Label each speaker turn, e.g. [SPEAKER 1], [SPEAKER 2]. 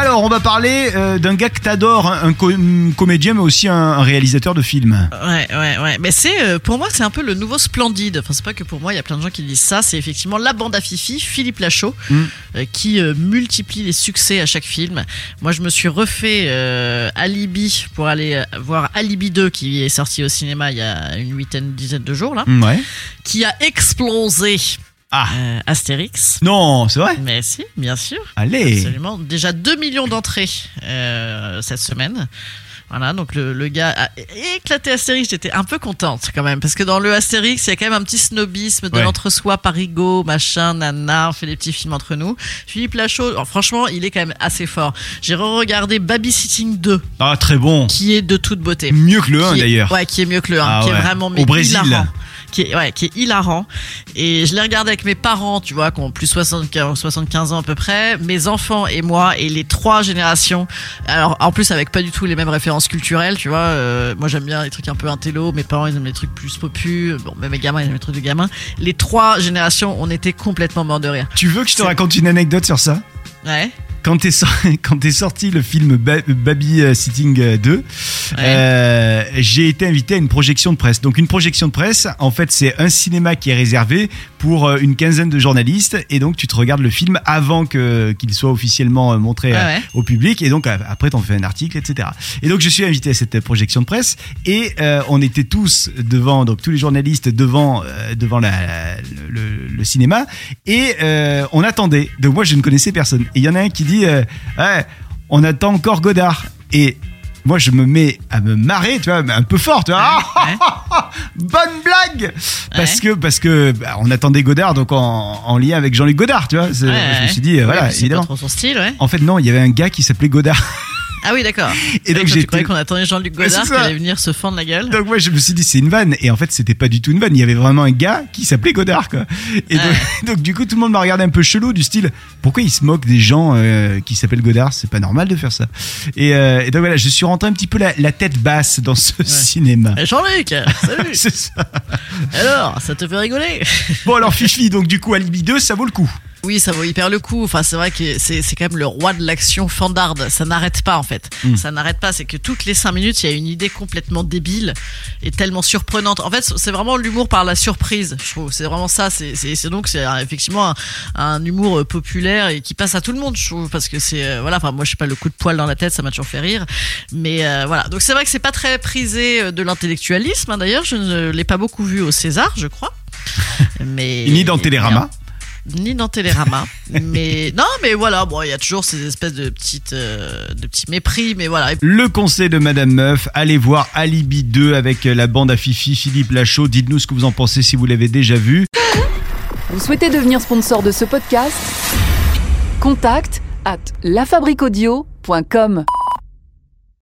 [SPEAKER 1] Alors, on va parler euh, d'un gars que t'adores, hein, un, co- un comédien, mais aussi un, un réalisateur de films.
[SPEAKER 2] Ouais, ouais, ouais. Mais c'est, euh, pour moi, c'est un peu le nouveau Splendide. Enfin, c'est pas que pour moi, il y a plein de gens qui disent ça. C'est effectivement la bande à Fifi, Philippe Lachaud,
[SPEAKER 1] Mm.
[SPEAKER 2] euh, qui multiplie les succès à chaque film. Moi, je me suis refait Alibi pour aller voir Alibi 2, qui est sorti au cinéma il y a une huitaine, dizaine de jours, là,
[SPEAKER 1] Ouais.
[SPEAKER 2] qui a explosé
[SPEAKER 1] Ah,
[SPEAKER 2] euh, Astérix.
[SPEAKER 1] non, c'est vrai
[SPEAKER 2] Mais si, bien sûr.
[SPEAKER 1] Allez
[SPEAKER 2] Absolument. Déjà 2 millions d'entrées euh, cette semaine. Voilà, donc le, le gars a éclaté Astérix. J'étais un peu contente quand même, parce que dans le Astérix, il y a quand même un petit snobisme de
[SPEAKER 1] Ouais.
[SPEAKER 2] l'entre-soi, parigo, machin, nana, on fait des petits films entre nous. Philippe Lachaud, alors, franchement, il est quand même assez fort. J'ai re-regardé Babysitting 2,
[SPEAKER 1] Ah, très bon.
[SPEAKER 2] qui est de toute beauté.
[SPEAKER 1] Mieux que le 1
[SPEAKER 2] Qui est-
[SPEAKER 1] d'ailleurs.
[SPEAKER 2] Ouais, qui est mieux que le 1,
[SPEAKER 1] Ah
[SPEAKER 2] qui
[SPEAKER 1] ouais.
[SPEAKER 2] est vraiment
[SPEAKER 1] Au Brésil.
[SPEAKER 2] hilarant qui est, ouais, qui est hilarant. Et je l'ai regardé avec mes parents, tu vois, qui ont plus 75, 75 ans à peu près, mes enfants et moi, et les trois générations. Alors, en plus, avec pas du tout les mêmes références culturelles, tu vois. Euh, moi, j'aime bien les trucs un peu intello, mes parents, ils aiment les trucs plus popu, bon, même mes gamins, ils aiment les trucs de gamins. Les trois générations, on était complètement morts de rire.
[SPEAKER 1] Tu veux que je te raconte une anecdote sur ça?
[SPEAKER 2] Ouais.
[SPEAKER 1] Quand t'es sorti, sorti le film Baby euh, Sitting euh, 2, euh, j'ai été invité à une projection de presse. Donc une projection de presse, en fait, c'est un cinéma qui est réservé pour euh, une quinzaine de journalistes et donc tu te regardes le film avant que qu'il soit officiellement euh, montré au public et donc après t'en fais un article, etc. Et donc je suis invité à cette projection de presse et on était tous devant, donc tous les journalistes devant devant le, le, cinéma et on attendait. Donc moi je ne connaissais personne. Et il y en a un qui dit, ouais, on attend encore Godard et moi je me mets à me marrer, tu vois, un peu fort, tu vois. Bonne blague Parce
[SPEAKER 2] Ouais.
[SPEAKER 1] que parce que bah, on attendait Godard donc en, en lien avec Jean-Luc Godard, tu vois. Je me suis dit, euh, voilà,
[SPEAKER 2] c'est pas
[SPEAKER 1] évidemment.
[SPEAKER 2] trop son style, ouais.
[SPEAKER 1] En fait non, il y avait un gars qui s'appelait Godard.
[SPEAKER 2] Ah oui, d'accord.
[SPEAKER 1] Et donc j'étais
[SPEAKER 2] croyais qu'on attendait Jean-Luc Godard qui allait venir se fendre la gueule.
[SPEAKER 1] Donc moi je me suis dit c'est une vanne et en fait c'était pas du tout une vanne, il y avait vraiment un gars qui s'appelait Godard quoi. Et donc, donc, du coup tout le monde m'a regardé un peu chelou du style pourquoi il se moque des gens euh, qui s'appellent Godard, c'est pas normal de faire ça. Et, euh, et donc voilà, je suis rentré un petit peu la, la tête basse dans ce cinéma.
[SPEAKER 2] Eh, Jean-Luc, salut
[SPEAKER 1] C'est ça.
[SPEAKER 2] Alors, ça te fait rigoler
[SPEAKER 1] Bon alors Fifi, donc du coup Alibi 2 ça vaut le coup.
[SPEAKER 2] Oui, ça vaut hyper le coup. Enfin, c'est vrai que c'est c'est quand même le roi de l'action fandarde. Ça n'arrête pas en fait.
[SPEAKER 1] Mm.
[SPEAKER 2] Ça n'arrête pas. C'est que toutes les cinq minutes, il y a une idée complètement débile et tellement surprenante. En fait, c'est vraiment l'humour par la surprise. Je trouve. C'est vraiment ça. C'est c'est- c'est donc c'est effectivement un, un humour euh, populaire et qui passe à tout le monde. Je trouve parce que c'est euh, voilà. Enfin, moi, je sais pas le coup de poil dans la tête, ça m'a toujours fait rire. Mais euh, voilà. Donc c'est vrai que c'est pas très prisé euh, de l'intellectualisme. hein, D'ailleurs, je ne l'ai pas beaucoup vu au César, je crois. Mais
[SPEAKER 1] Ni dans Télérama.
[SPEAKER 2] Ni dans Télérama. mais non, mais voilà, bon, il y a toujours ces espèces de petites, euh, de petits mépris, mais voilà.
[SPEAKER 1] Le conseil de Madame Meuf, allez voir Alibi 2 avec la bande à Fifi, Philippe Lachaud. Dites-nous ce que vous en pensez si vous l'avez déjà vu.
[SPEAKER 3] Vous souhaitez devenir sponsor de ce podcast? Contact à lafabriquaudio.com.